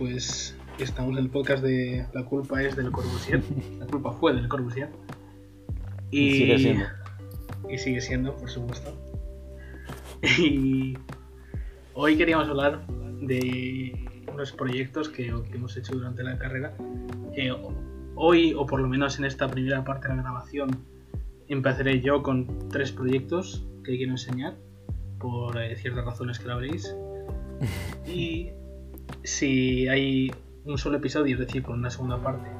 pues estamos en el podcast de La culpa es del Corbusier. La culpa fue del Corbusier. Y, sigue siendo. Y sigue siendo, por supuesto. Y hoy queríamos hablar de unos proyectos que, hemos hecho durante la carrera. hoy, o por lo menos en esta primera parte de la grabación, empezaré yo con tres proyectos que quiero enseñar por eh, ciertas razones que la veréis. Y si hay un solo episodio, es decir, con una segunda parte,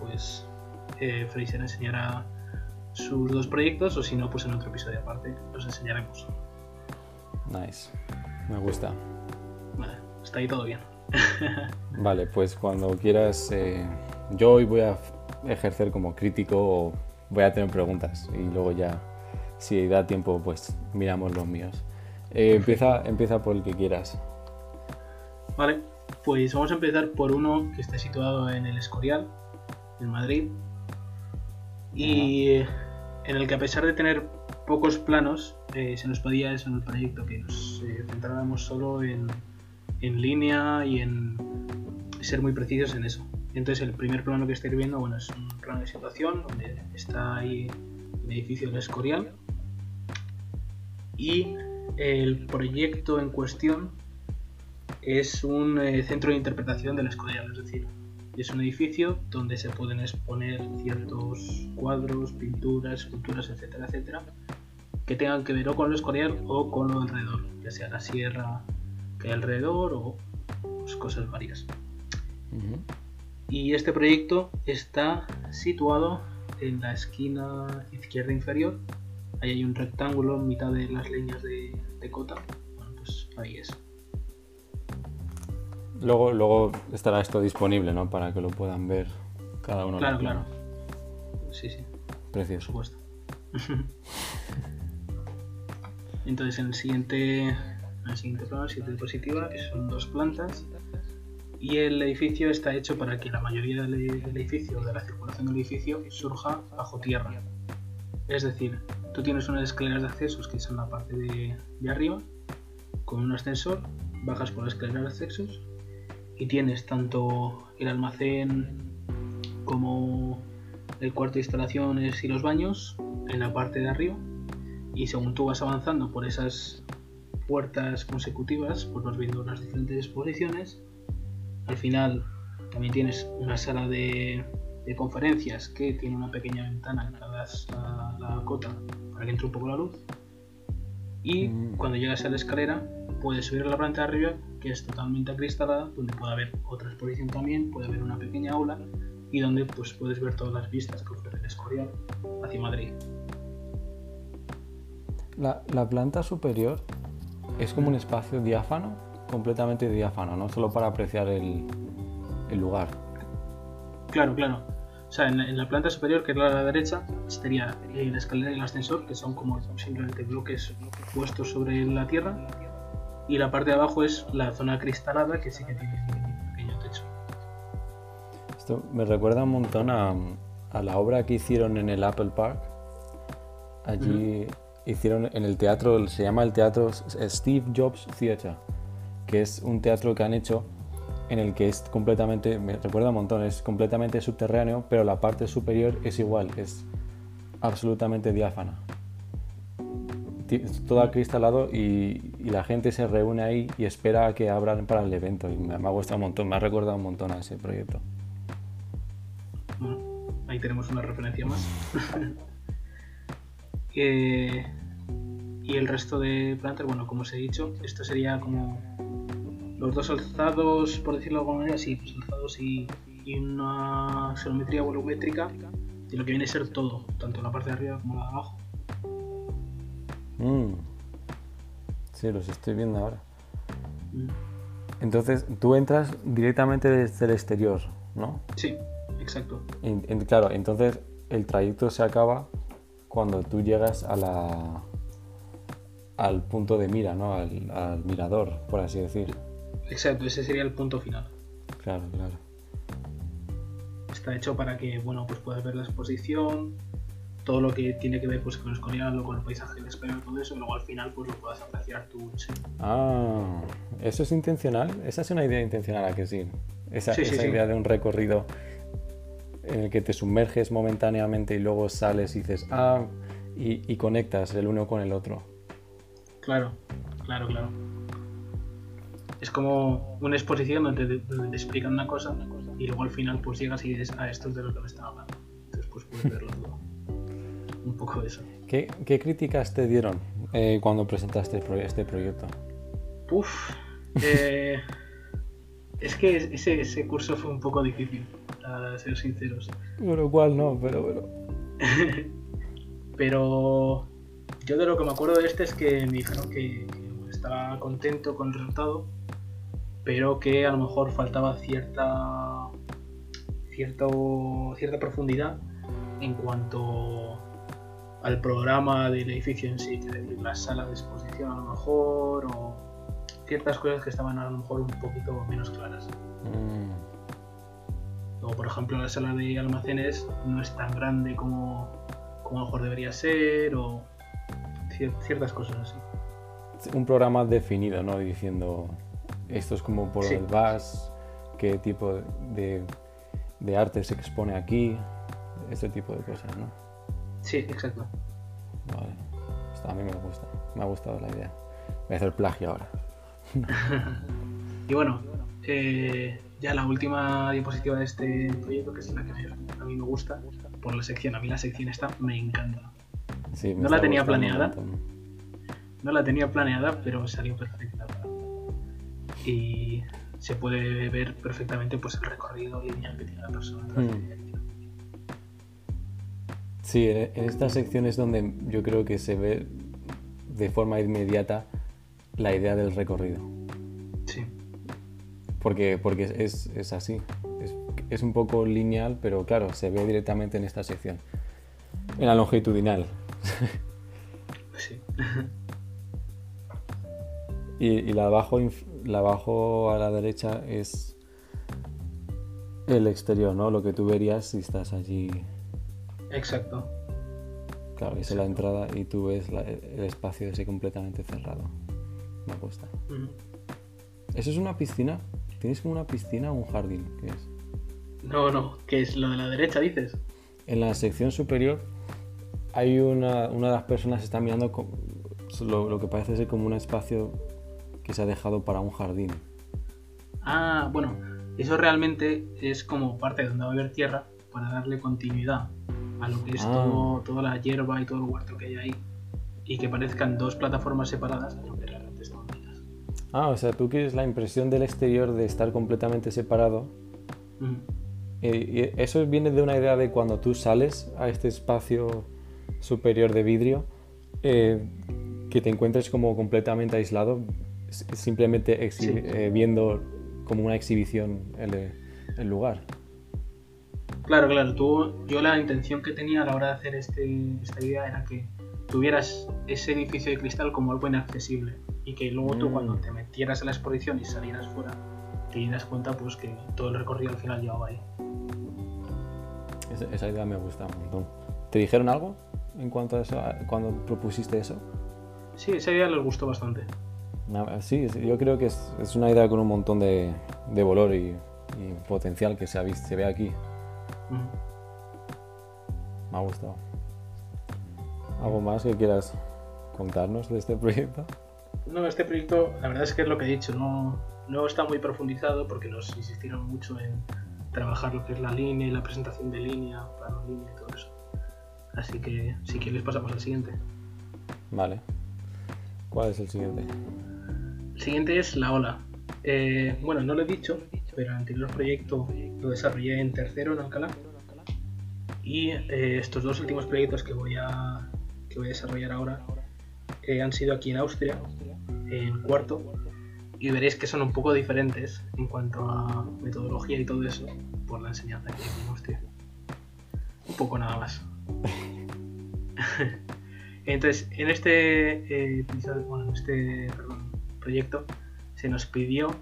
pues eh, Fraser enseñará sus dos proyectos o si no, pues en otro episodio aparte los enseñaremos. Nice, me gusta. Vale, está ahí todo bien. vale, pues cuando quieras, eh, yo hoy voy a ejercer como crítico o voy a tener preguntas y luego ya, si da tiempo, pues miramos los míos. Eh, empieza, empieza por el que quieras. Vale, pues vamos a empezar por uno que está situado en el Escorial, en Madrid, y en el que a pesar de tener pocos planos, eh, se nos podía eso en el proyecto, que nos eh, centráramos solo en, en, línea y en ser muy precisos en eso. Entonces el primer plano que estáis viendo bueno, es un plano de situación donde está ahí el edificio del Escorial y el proyecto en cuestión es un eh, centro de interpretación del Escorial, es decir, es un edificio donde se pueden exponer ciertos cuadros, pinturas, esculturas, etcétera, etcétera, que tengan que ver o con el Escorial o con lo alrededor, ya sea la sierra que hay alrededor o pues, cosas varias. Y este proyecto está situado en la esquina izquierda inferior. Ahí hay un rectángulo en mitad de las leñas de, de cota. Bueno, pues ahí es. Luego, luego estará esto disponible, ¿no? Para que lo puedan ver cada uno. Claro, claro. Sí, sí. Precioso. Por supuesto. Entonces en el siguiente, en el siguiente plano, siguiente diapositiva, que son dos plantas. Y el edificio está hecho para que la mayoría del, edificio, de la circulación del edificio, surja bajo tierra. Es decir, tú tienes unas escaleras de accesos que son la parte de, de arriba, con un ascensor, bajas por las escaleras de accesos y tienes tanto el almacén como el cuarto de instalaciones y los baños en la parte de arriba. Y según tú vas avanzando por esas puertas consecutivas pues vas viendo las diferentes exposiciones. Al final también tienes una sala de, conferencias que tiene una pequeña ventana que das a la cota para que entre un poco la luz y mm. cuando llegas a la escalera puedes subir a la planta de arriba que es totalmente acristalada, donde puede haber otra exposición también, puede haber una pequeña aula y donde pues puedes ver todas las vistas que ofrece el Escorial hacia Madrid. La, planta superior es como un espacio diáfano, completamente diáfano, no solo para apreciar el, lugar. Claro, claro. O sea, en, la planta superior, que es la de la derecha, estaría la escalera y el ascensor, que son como simplemente bloques puestos sobre la tierra y la parte de abajo es la zona cristalada que sí que tiene un pequeño techo. Esto me recuerda un montón a, la obra que hicieron en el Apple Park. Allí hicieron en el teatro, se llama el teatro Steve Jobs Theatre, que es un teatro que han hecho en el que es completamente, me recuerda un montón, es completamente subterráneo, pero la parte superior es igual, es absolutamente diáfana todo acristalado y, y, la gente se reúne ahí y espera a que abran para el evento. Y me, ha gustado un montón, me ha recordado un montón a ese proyecto. Bueno, ahí tenemos una referencia más. y el resto de plantas, bueno, como os he dicho, esto sería como los dos alzados, por decirlo de alguna manera, sí, pues alzados y, y una geometría volumétrica de lo que viene a ser todo, tanto la parte de arriba como la de abajo. Mm. Sí, los estoy viendo ahora. Entonces, tú entras directamente desde el exterior, ¿no? Sí, exacto. claro, entonces el trayecto se acaba cuando tú llegas a la al punto de mira, ¿no? Al, al, mirador, por así decir. Exacto, ese sería el punto final. Claro, claro. Está hecho para que, bueno, pues puedas ver la exposición, todo lo que tiene que ver pues, con el escorial o con el paisaje, el escorial, todo eso, y luego al final pues lo puedas apreciar tú. Sí. Ah, ¿eso es intencional? Esa es una idea intencional, ¿a que sí? Esa, Sí, esa sí. idea de un recorrido en el que te sumerges momentáneamente y luego sales y dices, ah, y, y conectas el uno con el otro. Claro, claro, claro. Es como una exposición donde te, donde te explican una cosa y luego al final pues llegas y dices, ah, esto es de lo que me estaba hablando. Entonces pues puedes verlo todo. Poco eso. ¿Qué, qué críticas te dieron eh, cuando presentaste pro- este proyecto? Uf. eh, es que ese, ese curso fue un poco difícil, a ser sinceros. Bueno, cual no, pero bueno. Pero yo de lo que me acuerdo de este es que me dijeron que, que estaba contento con el resultado, pero que a lo mejor faltaba cierta cierto, cierta profundidad en cuanto al programa del edificio en sí, es decir, la sala de exposición a lo mejor, o ciertas cosas que estaban a lo mejor un poquito menos claras. Mm, Luego, por ejemplo, la sala de almacenes no es tan grande como, como a lo mejor debería ser, o cier- ciertas cosas así. un programa definido, ¿no? Diciendo, esto es como por Sí. el VAS, qué tipo de, de arte se expone aquí, este tipo de cosas, ¿no? Sí, exacto. Vale. Esto a mí me gusta, me ha gustado la idea. Voy a hacer plagio ahora. Y bueno, eh, ya la última diapositiva de este proyecto, que es la que a mí me gusta, por la sección. A mí la sección esta me encanta. Sí, me No la tenía planeada. No la tenía planeada, pero salió perfecta. Y se puede ver perfectamente pues, el recorrido lineal que tiene la persona. a Sí, en en esta sección es donde yo creo que se ve de forma inmediata la idea del recorrido. Sí, Porque, porque es, es así. Es, es un poco lineal, pero claro, se ve directamente en esta sección. En la longitudinal. sí. Y, y la, abajo, la abajo a la derecha es el exterior, ¿no? Lo que tú verías si estás allí. Exacto. Claro, esa es la entrada y tú ves la- el espacio ese completamente cerrado. Me gusta. ¿Eso es una piscina? ¿Tienes como una piscina o un jardín? ¿Qué es? No, no, que es lo de la derecha, dices. En la sección superior hay una, una de las personas está mirando co- lo, lo que parece ser como un espacio que se ha dejado para un jardín. Ah, bueno, eso realmente es como parte de donde va a haber tierra para darle continuidad a lo que es Ah. todo, toda la hierba y todo el huerto que hay ahí y que parezcan dos plataformas separadas, aunque realmente están unidas. Ah, o sea, tú quieres la impresión del exterior de estar completamente separado. Eh, y eso viene de una idea de cuando tú sales a este espacio superior de vidrio, eh, que te encuentres como completamente aislado, simplemente Sí. eh, viendo como una exhibición el, el lugar. Claro, claro, tú, yo la intención que tenía a la hora de hacer este, esta idea era que tuvieras ese edificio de cristal como algo inaccesible y que luego tú Mm. cuando te metieras en la exposición y salieras fuera te dieras cuenta pues que todo el recorrido al final llevaba ahí. Esa, esa idea me gusta un montón. ¿Te dijeron algo en cuanto a eso, cuando propusiste eso? Sí, esa idea les gustó bastante. Nada, Sí, yo creo que es, es una idea con un montón de, de valor y, y potencial que se, ha se ve aquí. Me ha gustado. ¿Algo más que quieras contarnos de este proyecto? No, este proyecto, la verdad es que es lo que he dicho, no, no está muy profundizado porque nos insistieron mucho en trabajar lo que es la línea y la presentación de línea, plano línea y todo eso. Así que si quieres pasamos al siguiente. Vale. ¿Cuál es el siguiente? El siguiente es la ola. Eh, bueno, no lo he dicho, pero el anterior proyecto lo desarrollé en tercero en Alcalá. Y eh, estos dos últimos proyectos que voy a, que voy a desarrollar ahora eh, han sido aquí en Austria, en cuarto. Y veréis que son un poco diferentes en cuanto a metodología y todo eso por la enseñanza que hay en Austria. Un poco nada más. Entonces, en este, eh, episodio- bueno, en este perdón, proyecto se nos pidió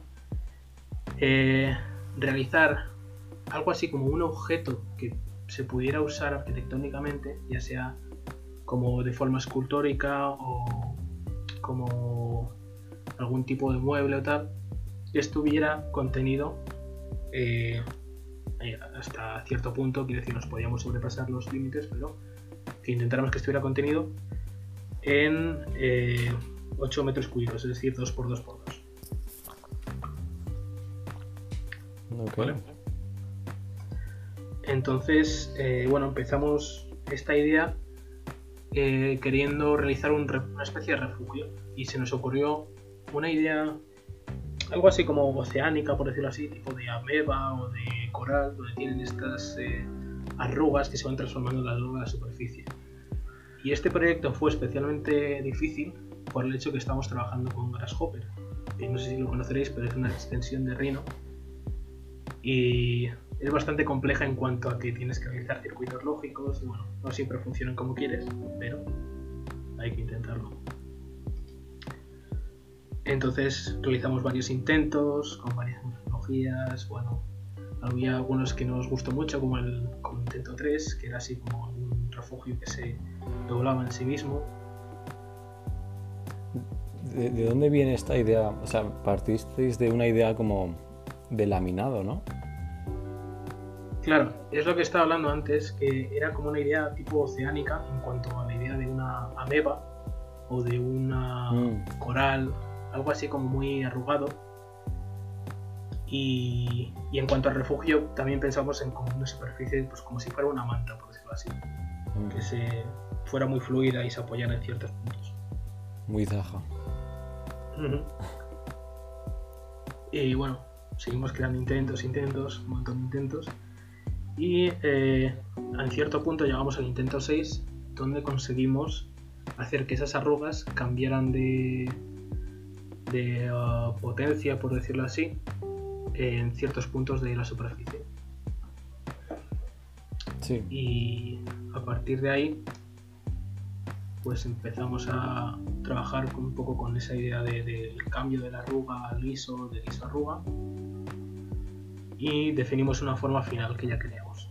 eh, realizar algo así como un objeto que se pudiera usar arquitectónicamente, ya sea como de forma escultórica o como algún tipo de mueble o tal, que estuviera contenido eh, eh, hasta cierto punto, quiere decir, nos podíamos sobrepasar los límites, pero que intentáramos que estuviera contenido en 8 metros cúbicos, es decir, 2x2x2. Entonces, eh, bueno, empezamos esta idea eh, queriendo realizar una especie de refugio y se nos ocurrió una idea, algo así como oceánica, por decirlo así, tipo de ameba o de coral, donde tienen estas eh, arrugas que se van transformando en la de la superficie. Y este proyecto fue especialmente difícil por el hecho que estamos trabajando con Grasshopper, no sé si lo conoceréis, pero es una extensión de Rhino y es bastante compleja en cuanto a que tienes que realizar circuitos lógicos. Bueno, no siempre funcionan como quieres, pero hay que intentarlo. Entonces realizamos varios intentos con varias tecnologías. Bueno, había algunos que nos gustó mucho, como el intento 3, que era así como un refugio que se doblaba en sí mismo. ¿De, ¿De, dónde viene esta idea? O sea, partisteis de una idea como de laminado, ¿no? Claro, es lo que estaba hablando antes, que era como una idea tipo oceánica en cuanto a la idea de una ameba o de una mm. coral, algo así como muy arrugado. Y, en cuanto al refugio, también pensamos en como una superficie, pues como si fuera una manta, por decirlo así, mm. que se fuera muy fluida y se apoyara en ciertos puntos. Muy zaja. Y bueno, seguimos creando intentos, intentos, un montón de intentos. Y eh, en cierto punto llegamos al intento 6, donde conseguimos hacer que esas arrugas cambiaran de, de uh, potencia, por decirlo así, en ciertos puntos de la superficie. Sí. Y a partir de ahí, pues empezamos a trabajar un poco con esa idea del cambio de la arruga al liso, de liso a arruga, y definimos una forma final que ya creamos.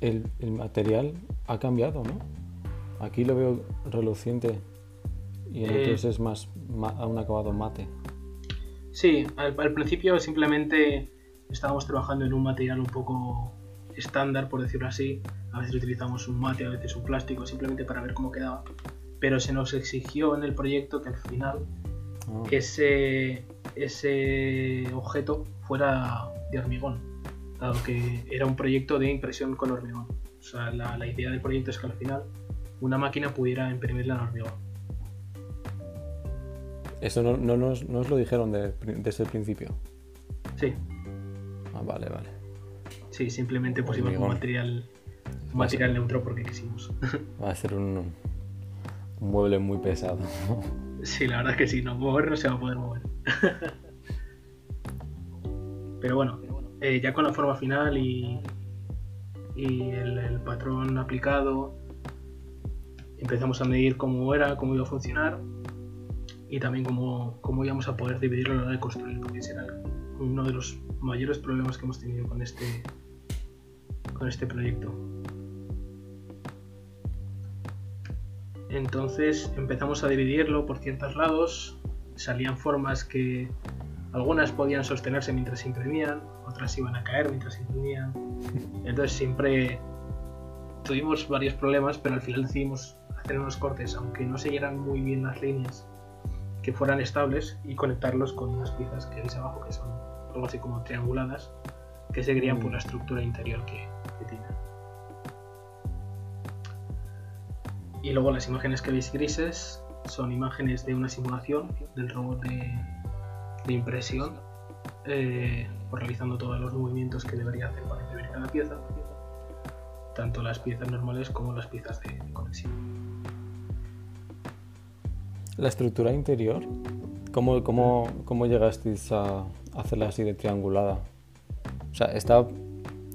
El, material ha cambiado, ¿no? Aquí lo veo reluciente y en otros eh, es más a un acabado mate. Sí, al, principio simplemente estábamos trabajando en un material un poco estándar, por decirlo así. A veces utilizamos un mate, a veces un plástico, simplemente para ver cómo quedaba. Pero se nos exigió en el proyecto que al final ah. ese, ese objeto fuera de hormigón, dado que era un proyecto de impresión con hormigón. O sea, la, idea del proyecto es que al final una máquina pudiera imprimirla en hormigón. Eso no, nos, lo dijeron desde el principio. Sí. Ah, vale, vale. Sí, simplemente pusimos un material, un material neutro porque quisimos. Va a ser un, un mueble muy pesado. Sí, la verdad es que sí, no mover no se va a poder mover. Pero bueno, eh, ya con la forma final y, y el, patrón aplicado, empezamos a medir cómo era, cómo iba a funcionar y también cómo, cómo íbamos a poder dividirlo a la hora de construir, porque ese era uno de los mayores problemas que hemos tenido con este, con este proyecto. Entonces empezamos a dividirlo por ciertos lados, salían formas que algunas podían sostenerse mientras se imprimían, otras iban a caer mientras se imprimían. Entonces siempre tuvimos varios problemas, pero al final decidimos hacer unos cortes, aunque no siguieran muy bien las líneas, que fueran estables y conectarlos con unas piezas que veis abajo, que son algo así como trianguladas, que seguirían por la estructura interior que, que tienen. Y luego las imágenes que veis grises son imágenes de una simulación del robot de, impresión, eh, realizando todos los movimientos que debería hacer para imprimir cada pieza, tanto las piezas normales como las piezas de, conexión. La estructura interior, ¿cómo, cómo, cómo llegasteis a hacerla así de triangulada? O sea, ¿está,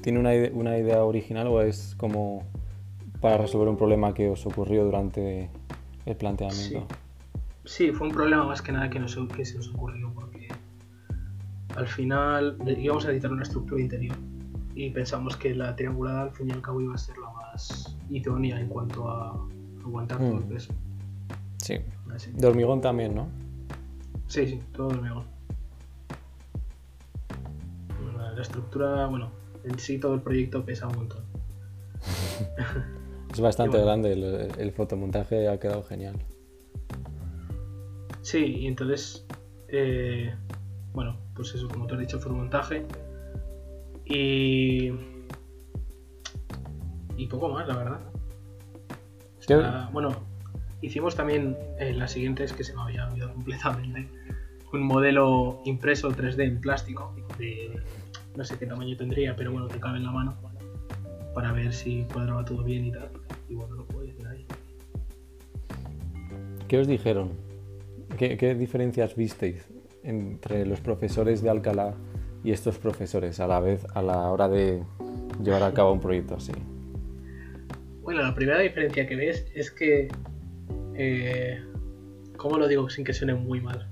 ¿tiene una, una idea original o es como para resolver un problema que os ocurrió durante el planteamiento. Sí, fue un problema más que nada que, nos, que se nos ocurrió porque al final íbamos a necesitar una estructura interior y pensamos que la triangulada al fin y al cabo iba a ser la más idónea en cuanto a aguantar todo el Mm. peso. Sí. Así. De hormigón también, ¿no? Sí, sí, todo de hormigón. La estructura, bueno, en sí todo el proyecto pesa un montón. Es bastante bueno. grande, el, el fotomontaje ha quedado genial. Sí, y entonces, eh, bueno, pues eso, como te he dicho, fue un montaje. Y. Y poco más, la verdad. O ¿Qué- sea, bueno, hicimos también eh, las siguientes que se me había olvidado completamente. Un modelo impreso 3D en plástico, de no sé qué tamaño tendría, pero bueno, te cabe en la mano, para ver si cuadraba todo bien y tal. Y bueno, lo puedo decir ahí. ¿Qué os dijeron? ¿Qué, qué diferencias visteis entre los profesores de Alcalá y estos profesores a la vez a la hora de llevar a cabo un proyecto así? Bueno, la primera diferencia que ves es que. Eh, ¿Cómo lo digo sin que suene muy mal?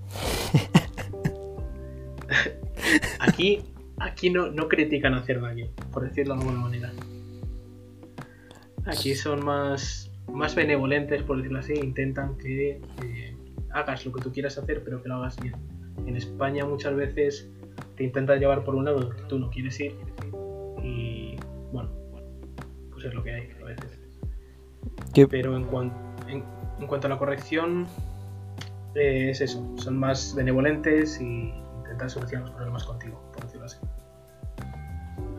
aquí aquí no, no critican hacer daño, por decirlo de alguna manera. Aquí son más, más benevolentes, por decirlo así, intentan que eh, hagas lo que tú quieras hacer, pero que lo hagas bien. En España muchas veces te intentan llevar por un lado que tú no quieres ir y bueno, pues es lo que hay a veces. ¿Qué- Pero en, cuan- en, en cuanto a la corrección, eh, es eso, son más benevolentes y intentan solucionar los problemas contigo, por decirlo así.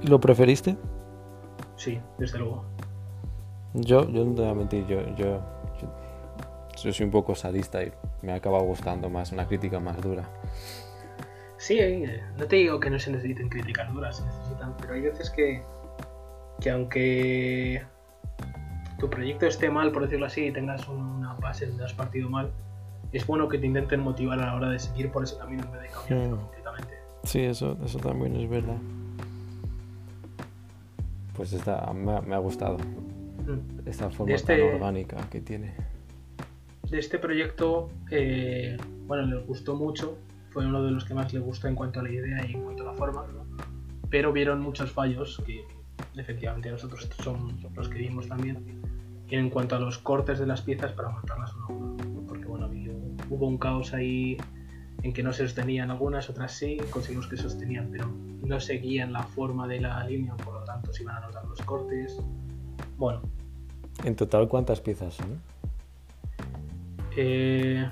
¿Lo preferiste? Sí, desde luego. Yo, yo no te voy a mentir, yo, yo, yo, yo soy un poco sadista y me acaba gustando más una crítica más dura. Sí, eh, no te digo que no se necesiten críticas duras, se necesitan, pero hay veces que, que aunque tu proyecto esté mal, por decirlo así, y tengas una base donde has partido mal, es bueno que te intenten motivar a la hora de seguir por ese camino en vez de cambiarlo Mm. completamente. Sí, eso, eso también es verdad. Pues esta, me, ha- me ha gustado. Esta forma este- tan orgánica que tiene. de este proyecto, eh, bueno, les gustó mucho, fue uno de los que más les gustó en cuanto a la idea y en cuanto a la forma, pero vieron muchos fallos que efectivamente nosotros son los que vimos también en cuanto a los cortes de las piezas para montarlas uno a uno, porque bueno, hubo un caos ahí en que no se sostenían algunas, otras sí, conseguimos que sostenían, pero no seguían la forma de la línea, por lo tanto se iban a notar los cortes. Bueno, En total, ¿cuántas piezas son? Eh,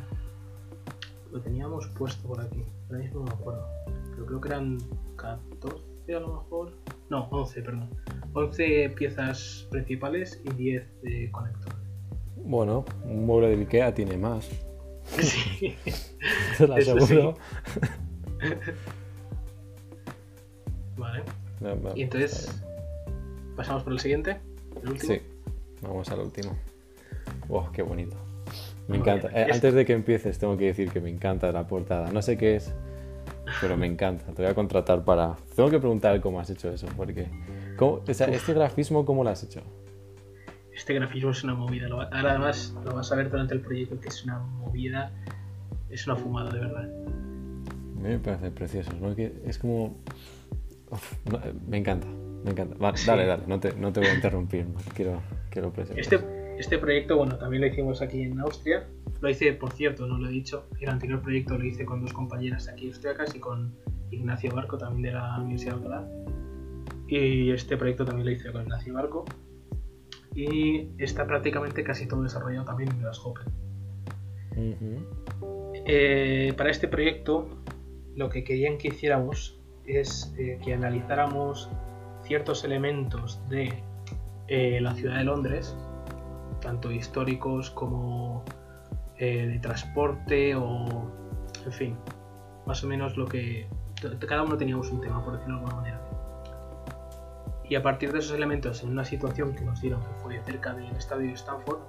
lo teníamos puesto por aquí. Ahora mismo no me acuerdo. Pero creo que eran 14 a lo mejor. No, 11, perdón. 11 piezas principales y 10 de conector. Bueno, un mueble de Ikea tiene más. Sí. Te lo aseguro. Vale. Y entonces, pasamos por el siguiente. El último. Sí, vamos al último. Oh, qué bonito. Me encanta. Eh, Es- Antes de que empieces, tengo que decir que me encanta la portada. No sé qué es, pero me encanta. Te voy a contratar para. Tengo que preguntar cómo has hecho eso, porque. ¿cómo- o sea, este grafismo, ¿cómo lo has hecho? Este grafismo es una movida. Ahora además lo vas a ver durante el proyecto que es una movida. Es una fumada, de verdad. Me parece precioso, ¿no? Que es como. Uf, eh, me encanta, me encanta. Va, Sí. Dale, dale, no te, no te voy a interrumpir. Quiero, quiero presentar. Este, este proyecto, bueno, también lo hicimos aquí en Austria. Lo hice, por cierto, no lo he dicho. El anterior proyecto lo hice con dos compañeras aquí austriacas y con Ignacio Barco, también de la Universidad de Alcalá. Y este proyecto también lo hice con Ignacio Barco. Y está prácticamente casi todo desarrollado también en Grasshopper. Eh, para este proyecto, lo que querían que hiciéramos es eh, que analizáramos ciertos elementos de eh, la ciudad de Londres, tanto históricos como eh, de transporte o, en fin, más o menos lo que cada uno teníamos un tema, por decirlo de alguna manera. Y a partir de esos elementos, en una situación que nos dieron que fue cerca del estadio de Stanford,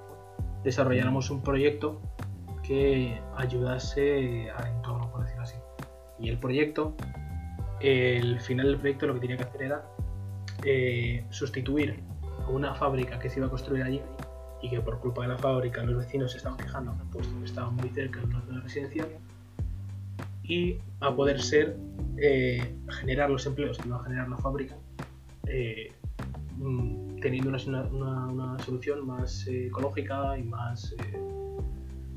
desarrolláramos un proyecto que ayudase al entorno, por decirlo así. Y el proyecto, el final del proyecto lo que tenía que hacer era eh, sustituir a una fábrica que se iba a construir allí y que por culpa de la fábrica los vecinos se estaban quejando, puesto que estaba muy cerca de una zona residencial, y a poder ser eh, generar los empleos que iba a generar la fábrica eh, mm, teniendo una, una- una solución más eh, ecológica y más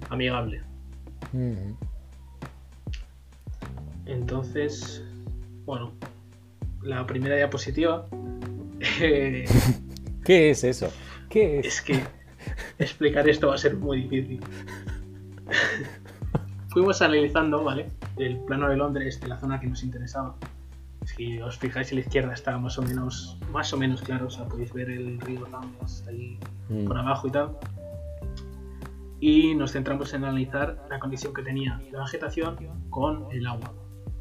amigable. Ujú. Entonces, bueno, la primera diapositiva eh, ¿Qué es eso? ¿Qué es? es que explicar esto va a ser muy difícil. Fuimos analizando, ¿vale? El plano de Londres de la zona que nos interesaba. Si os fijáis a la izquierda está más o menos, más o menos claro, o sea, podéis ver el río Thames ahí Mm. por abajo y tal. Y nos centramos en analizar la condición que tenía la vegetación con el agua.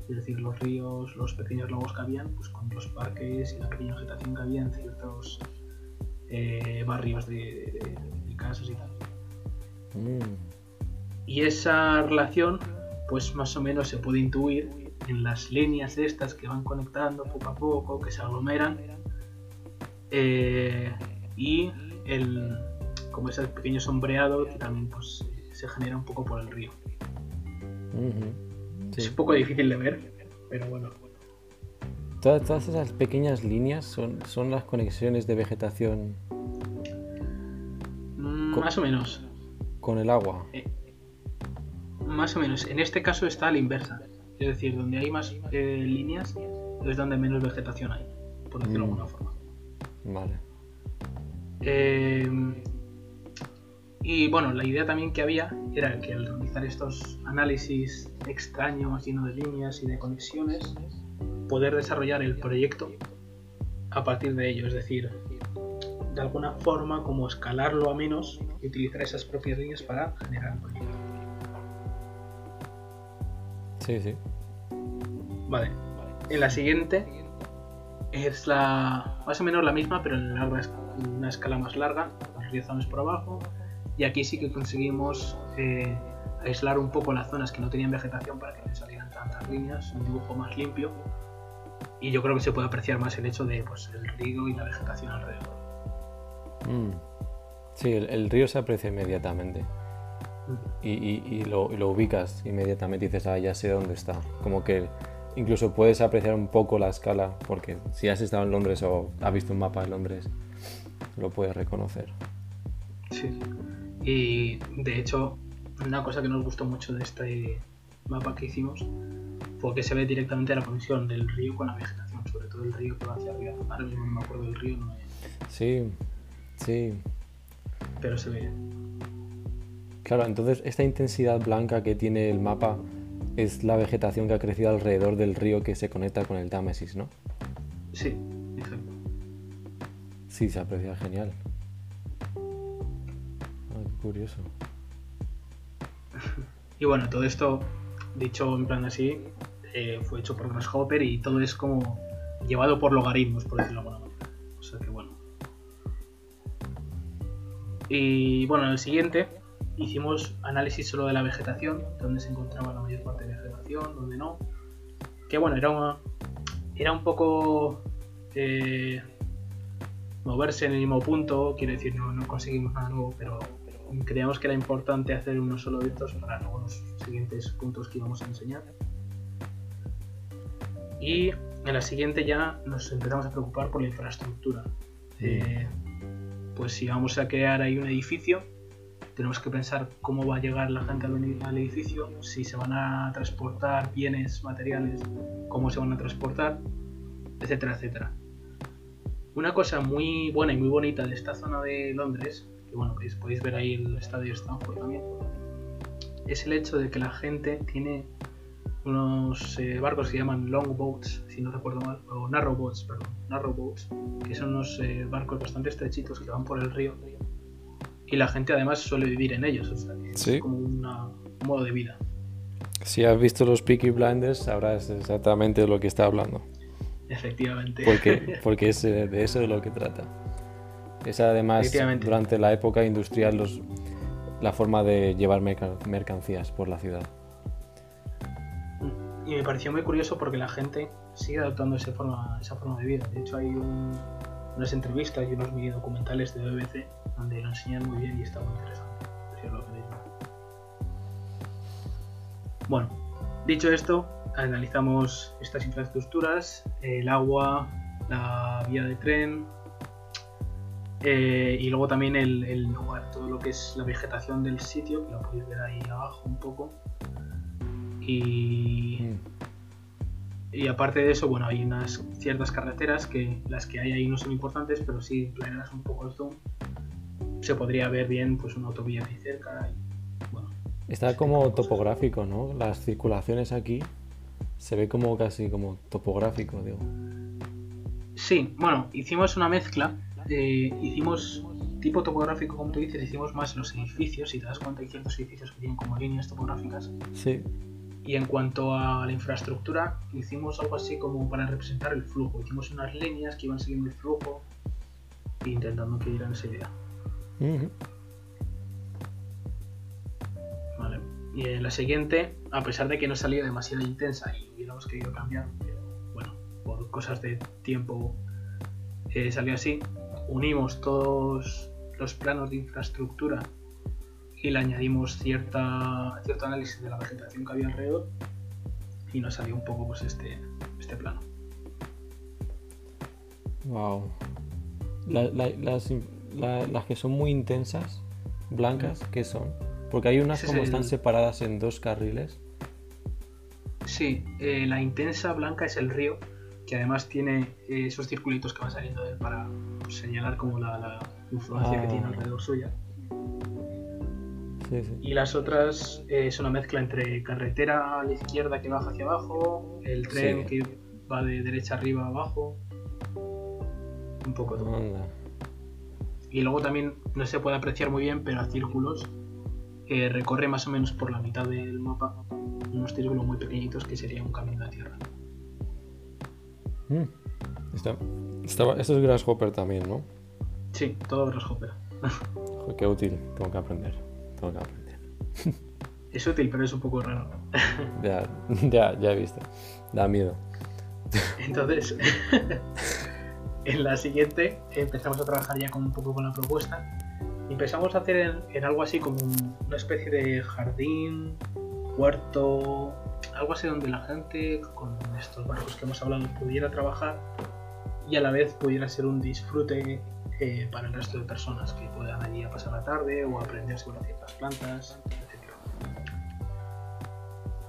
Es decir, los ríos, los pequeños lagos que habían, pues con los parques y la pequeña vegetación que había en ciertos eh, barrios de, de- de casas y tal. Mm. Y esa relación, pues más o menos se puede intuir en las líneas estas que van conectando poco a poco, que se aglomeran. eh, y el, como ese pequeño sombreado que también pues, se genera un poco por el río. Sí. un poco difícil de ver, pero bueno. Todas, todas esas pequeñas líneas son, son las conexiones de vegetación Mm, Co- Más o menos. con el agua. Más o menos. En este caso está a la inversa. Es decir, donde hay más eh, líneas es donde menos vegetación hay, por decirlo de Mm. alguna forma. Vale. Eh, y bueno, la idea también que había era que al realizar estos análisis extraños, llenos de líneas y de conexiones, poder desarrollar el proyecto a partir de ello. Es decir, de alguna forma como escalarlo a menos y utilizar esas propias líneas para generar el proyecto. Sí, sí. Vale. En la siguiente es la más o menos la misma, pero en larga, en una escala más larga. Los ríos Thames por abajo. Y aquí sí que conseguimos eh, aislar un poco las zonas que no tenían vegetación para que no salieran tantas líneas, un dibujo más limpio. Y yo creo que se puede apreciar más el hecho de pues, el río y la vegetación alrededor. Mm. Sí, el, el río se aprecia inmediatamente. Y, y- y lo, y lo ubicas inmediatamente y dices, ah, ya sé dónde está. Como que incluso puedes apreciar un poco la escala, porque si has estado en Londres o has visto un mapa de Londres, lo puedes reconocer. Sí. Y de hecho, una cosa que nos gustó mucho de este mapa que hicimos fue que se ve directamente la conexión del río con la vegetación, sobre todo el río que va hacia arriba. Ahora mismo no me acuerdo del río, no es- Sí, sí. pero se ve. Claro, entonces esta intensidad blanca que tiene el mapa es la vegetación que ha crecido alrededor del río que se conecta con el Támesis, ¿no? Sí, exacto. Sí, se aprecia genial. Curioso. Y bueno, todo esto, dicho en plan así, eh, fue hecho por Grasshopper y todo es como llevado por logaritmos, por decirlo de alguna manera. O sea que bueno. Y bueno, en el siguiente hicimos análisis solo de la vegetación, donde se encontraba la mayor parte de vegetación, donde no. Que bueno, era una, era un poco eh, moverse en el mismo punto, quiero decir, no, no conseguimos nada nuevo, pero creíamos que era importante hacer uno solo de estos para luego los siguientes puntos que íbamos a enseñar. Y en la siguiente ya nos empezamos a preocupar por la infraestructura. Eh, pues si vamos a crear ahí un edificio, tenemos que pensar cómo va a llegar la gente al edificio, si se van a transportar bienes, materiales, cómo se van a transportar, etcétera, etcétera. Una cosa muy buena y muy bonita de esta zona de Londres, que bueno, que podéis ver ahí el estadio Stanford también, es el hecho de que la gente tiene unos eh, barcos que se llaman longboats, si no recuerdo mal, o narrowboats, perdón, narrowboats, que son unos eh, barcos bastante estrechitos que van por el río y la gente además suele vivir en ellos, o sea, que Sí. es como una- un modo de vida. Si has visto los Peaky Blinders, sabrás exactamente de lo que está hablando. Efectivamente. Porque, porque es eh, de eso de lo que trata. Es además durante la época industrial los, la forma de llevar merca- mercancías por la ciudad. Y me pareció muy curioso porque la gente sigue adoptando esa forma, esa forma de vida. De hecho, hay un- unas entrevistas y unos mini documentales de BBC donde lo enseñan muy bien y está muy interesante. si os lo queréis. Bueno, dicho esto, analizamos estas infraestructuras, el agua, la vía de tren. Eh, y luego también el, el jugar todo lo que es la vegetación del sitio, que lo podéis ver ahí abajo un poco. Y, Mm. y aparte de eso, bueno, hay unas ciertas carreteras que las que hay ahí no son importantes, pero si planeas un poco el zoom, se podría ver bien pues una autovía ahí cerca. Y, bueno, Está como topográfico, ¿no? Las circulaciones aquí se ve como casi como topográfico, digo. Sí, bueno, hicimos una mezcla. Eh, hicimos tipo topográfico, como tú dices, hicimos más los edificios. Si te das cuenta, hay ciertos edificios que tienen como líneas topográficas. Sí. Y en cuanto a la infraestructura, hicimos algo así como para representar el flujo. Hicimos unas líneas que iban siguiendo el flujo, intentando que dieran esa idea. Vale. Y en la siguiente, a pesar de que no salía demasiado intensa y hubiéramos querido cambiar, pero bueno, por cosas de tiempo eh, salió así, unimos todos los planos de infraestructura y le añadimos cierta, cierto análisis de la vegetación que había alrededor y nos salió un poco pues este, este plano. Wow. La- la- las, la- las que son muy intensas, blancas, ¿qué son? Porque hay unas Ese es como el- están separadas en dos carriles. Sí, eh, la intensa blanca es el río, que además tiene eh, esos circulitos que van saliendo de él para pues, señalar como la, la influencia que Ah. tiene alrededor suya. Sí, sí. Y las otras eh, es una mezcla entre carretera a la izquierda que baja hacia abajo, el tren Sí. que va de derecha arriba abajo, un poco todo. Anda. Y luego también no se puede apreciar muy bien, pero a círculos que recorre más o menos por la mitad del mapa unos círculos muy pequeñitos que sería un camino de tierra. Mm. Está- estaba- esto es Grasshopper también, ¿no? Sí, todo grasshopper. Qué útil. Tengo que aprender. Tengo que aprender. Es útil, pero es un poco raro. Ya, ya, ya he visto. Da miedo. Entonces, en la siguiente empezamos a trabajar ya con un poco con la propuesta. Empezamos a hacer en, en algo así como un- una especie de jardín, huerto, algo así donde la gente con estos barcos que hemos hablado pudiera trabajar y a la vez pudiera ser un disfrute eh, para el resto de personas que puedan allí a pasar la tarde o aprender sobre ciertas plantas, etc.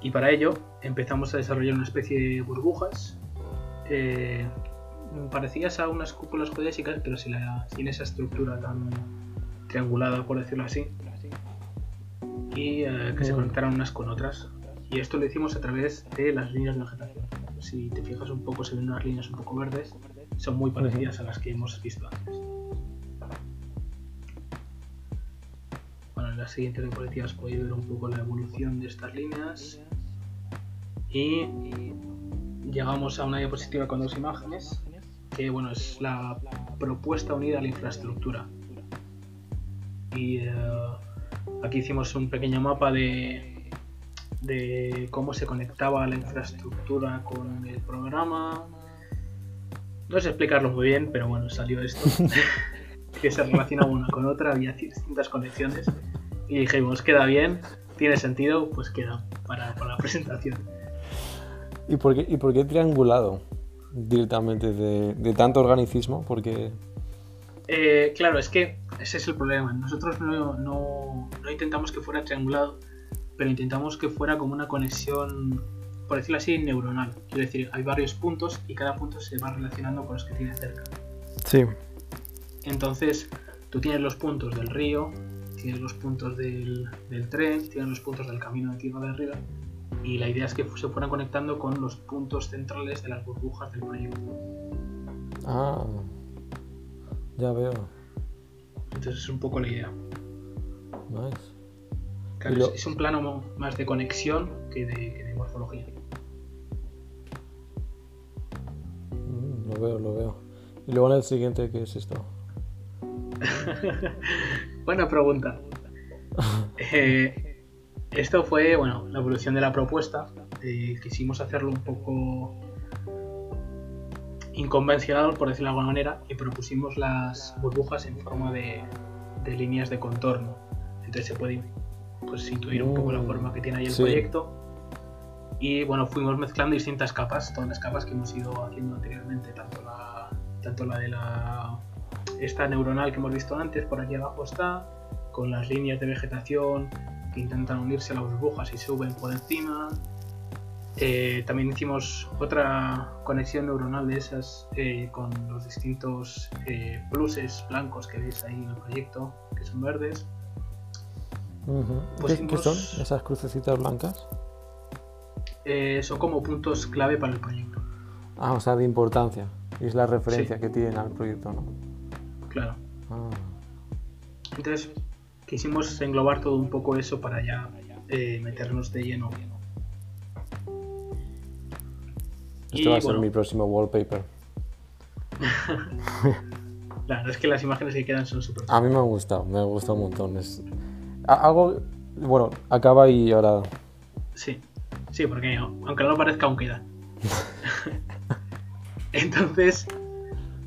Y para ello empezamos a desarrollar una especie de burbujas eh, parecidas a unas cúpulas geodésicas, pero sin, la- sin esa estructura tan triangulada, por decirlo así, y eh, que se conectaran unas con otras. Y esto lo hicimos a través de las líneas de vegetación. Si te fijas un poco, se ven unas líneas un poco verdes, son muy parecidas a las que hemos visto antes. Bueno, en las siguientes diapositivas podéis ver un poco la evolución de estas líneas. Y llegamos a una diapositiva con dos imágenes, que bueno, es la propuesta unida a la infraestructura. Y eh, aquí hicimos un pequeño mapa de, de cómo se conectaba la infraestructura con el programa. No sé explicarlo muy bien, pero bueno, salió esto. que se relaciona una con otra, había distintas conexiones. Y dijimos, queda bien, tiene sentido, pues queda para, para la presentación. ¿Y por qué, y por qué triangulado directamente de, de tanto organicismo? Porque. Eh, claro, es que ese es el problema. Nosotros no, no- no intentamos que fuera triangulado, pero intentamos que fuera como una conexión, por decirlo así, neuronal. Quiero decir, hay varios puntos y cada punto se va relacionando con los que tiene cerca. Sí. Entonces, tú tienes los puntos del río, tienes los puntos del, del tren, tienes los puntos del camino de tierra de arriba, y la idea es que se fueran conectando con los puntos centrales de las burbujas del proyecto. Ah. Ya veo. Entonces, es un poco la idea. Nice. Claro, lo- es- un plano más de conexión que de, que de morfología. Mm, lo veo, lo veo. Y luego en el siguiente, ¿qué es esto? Buena pregunta. Eh, esto fue, bueno, la evolución de la propuesta. Eh, quisimos hacerlo un poco inconvencional, por decirlo de alguna manera, y propusimos las burbujas en forma de, de líneas de contorno. Entonces se puede pues, intuir un poco la Mm, forma que tiene ahí el sí. proyecto. Y bueno, fuimos mezclando distintas capas, todas las capas que hemos ido haciendo anteriormente, tanto la, tanto la de la esta neuronal que hemos visto antes, por aquí abajo está, con las líneas de vegetación que intentan unirse a las burbujas y suben por encima. Eh, también hicimos otra conexión neuronal de esas eh, con los distintos eh, pluses blancos que veis ahí en el proyecto, que son verdes. Pues ¿Qué, son esas crucecitas blancas? son como puntos clave para el proyecto. Ah, o sea, de importancia. es la referencia que tienen al proyecto, ¿no? Claro. Ah. Entonces, quisimos englobar todo un poco eso para ya meternos de lleno Esto va a ser mi próximo wallpaper. claro, es que las imágenes que quedan son súper. A mí me ha gustado, me ha gustado un montón. Es... Algo. Bueno, acaba y ahora. Sí, sí, porque aunque no lo parezca, aún queda. Entonces,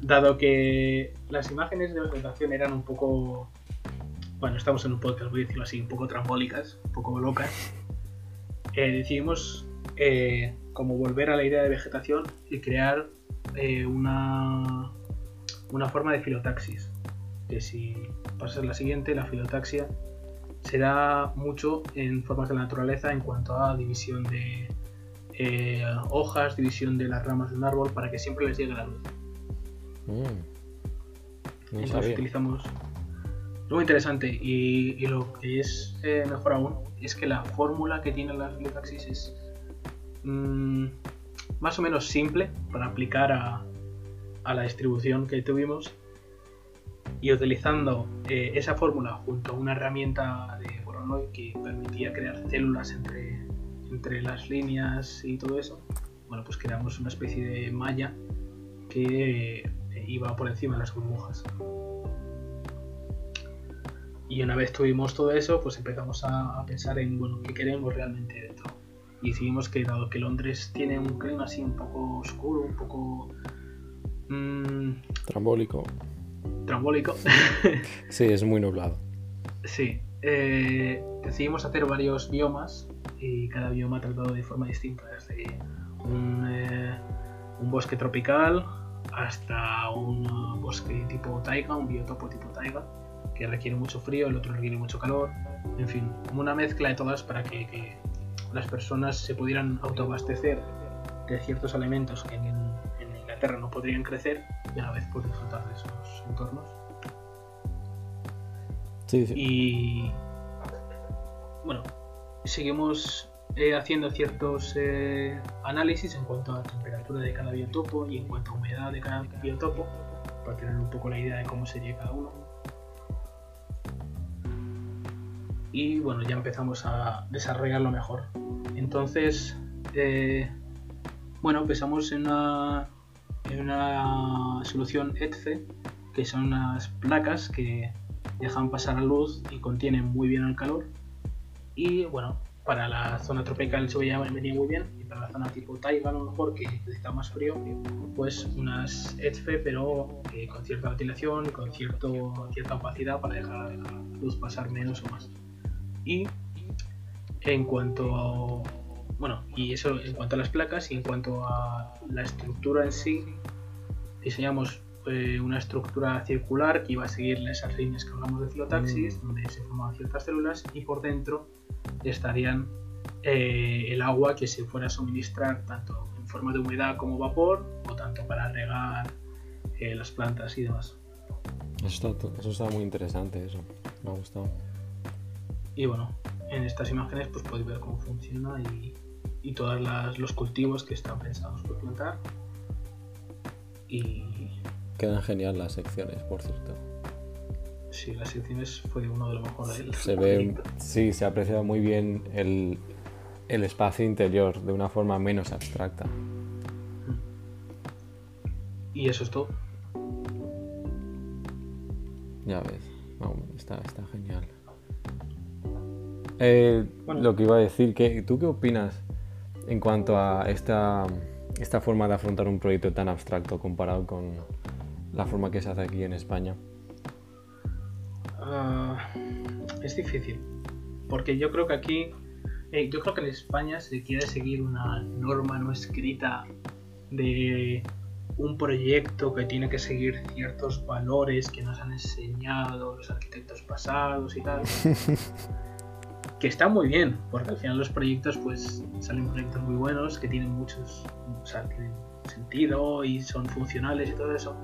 dado que las imágenes de presentación eran un poco. Bueno, estamos en un podcast, voy a decirlo así, un poco trambólicas, un poco locas. Eh, decidimos eh, como volver a la idea de vegetación y crear eh, una, una forma de filotaxis. Que si pasas la siguiente, la filotaxia se da mucho en formas de la naturaleza en cuanto a división de eh, hojas, división de las ramas de un árbol para que siempre les llegue la luz. Mm. Entonces utilizamos. Es muy interesante y, lo que es mejor aún es que la fórmula que tiene la filotaxis es Mm, más o menos simple para aplicar a, la distribución que tuvimos y utilizando eh, esa fórmula junto a una herramienta de Voronoi que permitía crear células entre, entre las líneas y todo eso, bueno, pues creamos una especie de malla que eh, iba por encima de las burbujas. Y una vez tuvimos todo eso, pues empezamos a, a pensar en, bueno, qué queremos realmente dentro y decidimos que dado que Londres tiene un clima así un poco oscuro, un poco... Mmm, trambólico. Trambólico. sí, es muy nublado. Sí. Eh, decidimos hacer varios biomas y cada bioma tratado de forma distinta, desde un, eh, un bosque tropical hasta un bosque tipo taiga, un biotopo tipo taiga, que requiere mucho frío, el otro requiere mucho calor, en fin, una mezcla de todas para que las personas se pudieran autoabastecer de ciertos alimentos que en, Inglaterra no podrían crecer y a la vez poder disfrutar de esos entornos. Sí, sí. Y bueno, seguimos eh, haciendo ciertos eh, análisis en cuanto a temperatura de cada biotopo y en cuanto a humedad de cada biotopo para tener un poco la idea de cómo sería cada uno. Y bueno, ya empezamos a desarrollarlo mejor. Entonces, eh, bueno, empezamos en una, en una solución ETFE, que son unas placas que dejan pasar la luz y contienen muy bien el calor. Y bueno, para la zona tropical eso venía muy bien, y para la zona tipo taiga a lo mejor, que necesita más frío, pues unas ETFE, pero eh, con cierta ventilación y con cierto, cierta opacidad para dejar la luz pasar menos o más. Y en cuanto a, bueno, y eso en cuanto a las placas y en cuanto a la estructura en sí, diseñamos eh, una estructura circular que iba a seguir esas líneas que hablamos de filotaxis, mm. donde se formaban ciertas células y por dentro estarían eh, el agua que se fuera a suministrar tanto en forma de humedad como vapor o tanto para regar eh, las plantas y demás. Eso está, eso está muy interesante, eso me ha gustado. Y bueno, en estas imágenes pues podéis ver cómo funciona y, todos los cultivos que están pensados por plantar. Y... Quedan genial las secciones, por cierto. Sí, las secciones fue uno de los mejores. Se ve, sí, se aprecia muy bien el, el espacio interior de una forma menos abstracta. Y eso es todo. Ya ves, está, está genial. Eh, lo que iba a decir, que, ¿tú qué opinas en cuanto a esta, esta forma de afrontar un proyecto tan abstracto comparado con la forma que se hace aquí en España? Ah, es difícil, porque yo creo que aquí, eh, yo creo que en España se quiere seguir una norma no escrita de un proyecto que tiene que seguir ciertos valores que nos han enseñado los arquitectos pasados y tal. que está muy bien, porque al final los proyectos pues salen proyectos muy buenos que tienen muchos, o sea, tienen sentido y son funcionales y todo eso.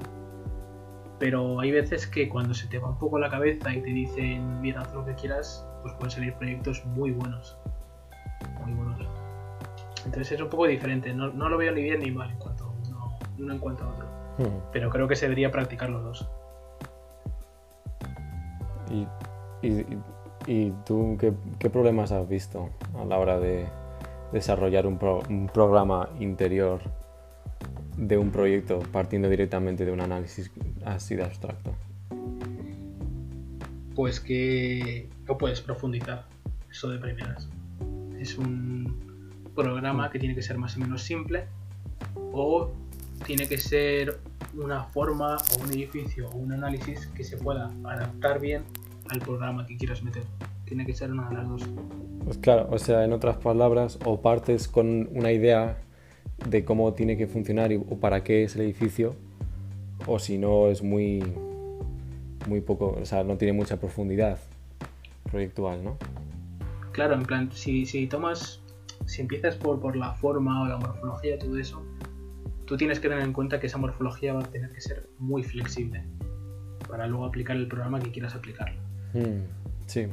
Pero hay veces que cuando se te va un poco la cabeza y te dicen, mira, haz lo que quieras, pues pueden salir proyectos muy buenos. Muy buenos. Entonces es un poco diferente. No, lo veo ni bien ni mal en cuanto a uno, en cuanto a otro. Hmm. Pero creo que se debería practicar los dos. ¿Y, tú qué, problemas has visto a la hora de desarrollar un, un programa interior de un proyecto partiendo directamente de un análisis así de abstracto? Pues que no puedes profundizar, eso de primeras. Es un programa que tiene que ser más o menos simple o tiene que ser una forma o un edificio o un análisis que se pueda adaptar bien al programa que quieras meter. Tiene que ser una de las dos. Pues claro, o sea, en otras palabras, o partes con una idea de cómo tiene que funcionar y, o para qué es el edificio, o si no es muy, muy poco, o sea, no tiene mucha profundidad proyectual, ¿no? Claro, en plan, si, si tomas, si empiezas por, por la forma o la morfología, todo eso, tú tienes que tener en cuenta que esa morfología va a tener que ser muy flexible para luego aplicar el programa que quieras aplicar. Hmm, sí.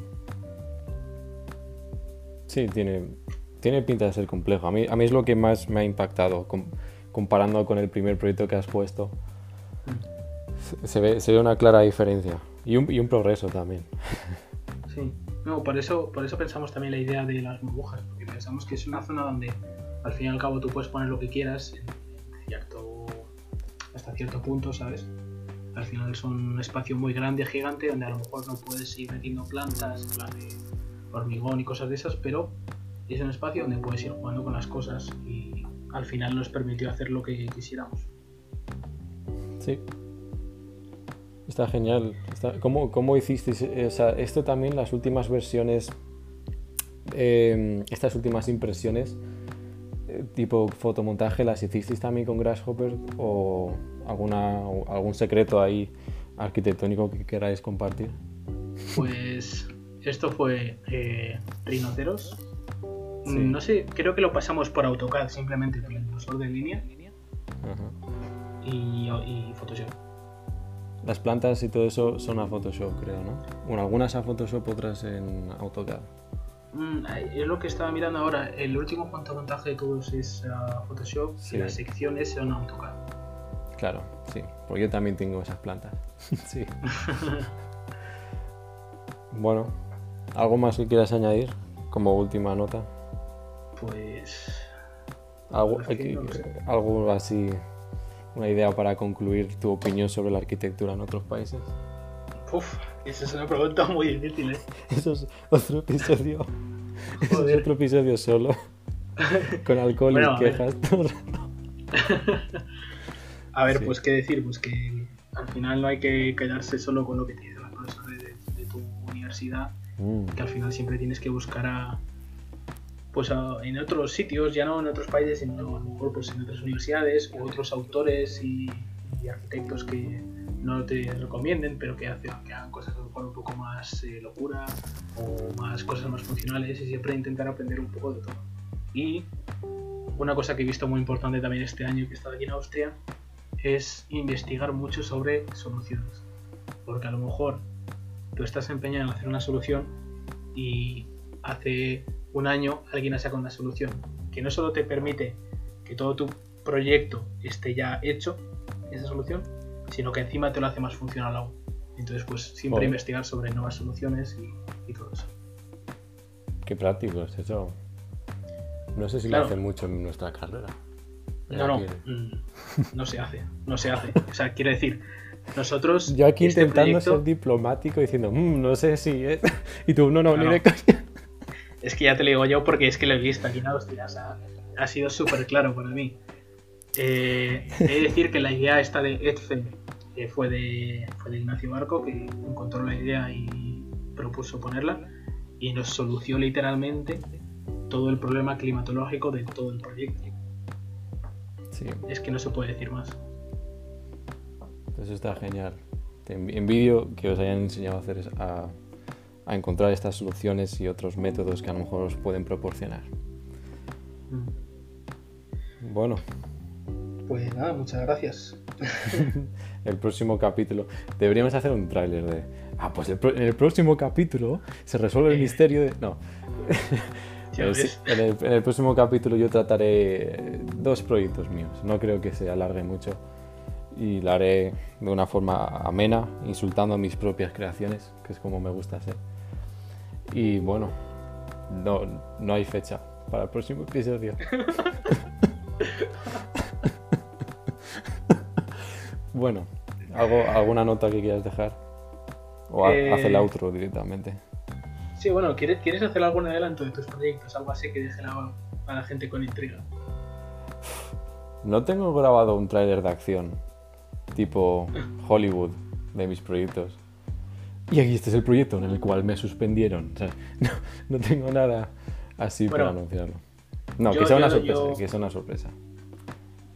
Sí, tiene, tiene pinta de ser complejo. A mí, a mí es lo que más me ha impactado comparando con el primer proyecto que has puesto. Se ve, se ve una clara diferencia y un, y un progreso también. Sí, no, por eso, por eso pensamos también la idea de las burbujas, porque pensamos que es una zona donde al fin y al cabo tú puedes poner lo que quieras cierto, hasta cierto punto, ¿sabes? Al final son un espacio muy grande, gigante, donde a lo mejor no puedes ir metiendo plantas, hormigón y cosas de esas, pero es un espacio donde puedes ir jugando con las cosas y al final nos permitió hacer lo que quisiéramos. Sí. Está genial. ¿cómo, ¿Cómo hicisteis? O sea, esto también, las últimas versiones, em, estas últimas impresiones, tipo fotomontaje, ¿las hicisteis también con Grasshopper o alguna, algún secreto ahí arquitectónico que queráis compartir? Pues esto fue eh, Rinoceros, no sé, creo que lo pasamos por AutoCAD simplemente, por el profesor de línea. Y, Photoshop. Las plantas y todo eso son a Photoshop, creo, ¿no? Bueno, algunas a Photoshop, otras en AutoCAD. Mm, es lo que estaba mirando ahora. El último montaje de todos es a Photoshop y las secciones son AutoCAD. Claro, sí, porque yo también tengo esas plantas. sí. bueno, ¿algo más que quieras añadir como última nota? pues... Algo, algo así, una idea para concluir tu opinión sobre la arquitectura en otros países. Uf, esa es una pregunta muy difícil, ¿eh? Eso es otro episodio. Eso es otro episodio solo. Con alcohol y quejas todo el rato. A ver, pues qué decir, pues que al final no hay que quedarse solo con lo que tienes la profesores de, tu universidad, mm. que al final siempre tienes que buscar a, pues en otros sitios, ya no en otros países, sino a lo mejor pues en otras universidades o otros autores y, arquitectos que no te recomienden, pero que, hacen, que hagan cosas a lo mejor un poco más eh, locura o más cosas más funcionales y siempre intentar aprender un poco de todo. Y una cosa que he visto muy importante también este año que he estado aquí en Austria es investigar mucho sobre soluciones. Porque a lo mejor tú estás empeñado en hacer una solución y hace un año alguien ha sacado una solución que no solo te permite que todo tu proyecto esté ya hecho, esa solución, sino que encima te lo hace más funcional aún. Entonces, pues siempre investigar sobre nuevas soluciones y, todo eso. Qué práctico es eso. No sé si lo hacen mucho en nuestra carrera. No, no, mm, no se hace, no se hace. O sea, quiero decir, nosotros. Yo aquí este intentando ser diplomático diciendo, mm, no sé si. ¿eh? Y tú, no, no, ni de es que ya te lo digo yo porque es que lo he visto aquí en Austria. ha sido súper claro para mí. Eh, he de decir que la idea esta de Edfe eh, fue, de, fue de Ignacio Barco, que encontró la idea y propuso ponerla. Y nos solucionó literalmente todo el problema climatológico de todo el proyecto. Es que no se puede decir más. Eso está genial. Te envi- envidio que os hayan enseñado a, hacer a, a encontrar estas soluciones y otros métodos que a lo mejor os pueden proporcionar. Mm. Bueno, Pues nada, muchas gracias. el próximo capítulo. Deberíamos hacer un tráiler de. Ah, pues el en el próximo capítulo se resuelve el misterio de. No. Eh, sí, en, el, en el próximo capítulo yo trataré dos proyectos míos. No creo que se alargue mucho. Y lo haré de una forma amena, insultando a mis propias creaciones, que es como me gusta hacer. Y bueno, no, no hay fecha para el próximo episodio. bueno, ¿algo, ¿alguna nota que quieras dejar? O ha- Eh, haz el outro directamente. Sí, bueno, ¿quieres, ¿quieres hacer algún adelanto de tus proyectos? Algo así que deje a, a la gente con intriga. No tengo grabado un tráiler de acción, tipo Hollywood, de mis proyectos. Y aquí este es el proyecto en el cual me suspendieron. O sea, no, no tengo nada así para anunciarlo. No, yo- que sea una yo- sorpresa, yo- que sea una sorpresa.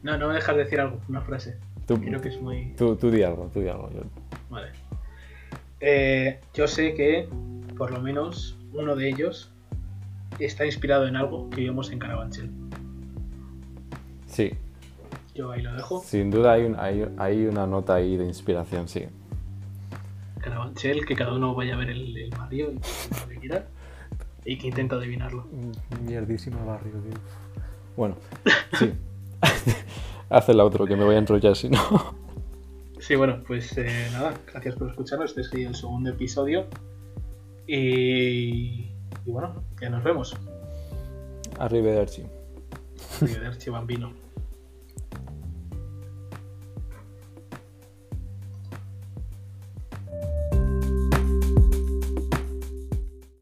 No, no me dejas decir algo, una frase. Tú, Creo que es muy... tú, tú di algo, tú di algo. yo- Vale. Eh, yo sé que por lo menos uno de ellos está inspirado en algo que vimos en Carabanchel. Sí, Yo ahí lo dejo. sin duda hay, un- hay, hay una nota ahí de inspiración, sí. Carabanchel, que cada uno vaya a ver el, el barrio y lo que quiera. Y que intenta adivinarlo. Mierdísimo barrio, tío. Bueno, sí. Haz el outro, que me voy a enrollar si no. Sí, bueno, pues eh, nada, gracias por escucharnos. Este es el segundo episodio. Y, y bueno, ya nos vemos. Arrivederci. Arrivederci, bambino.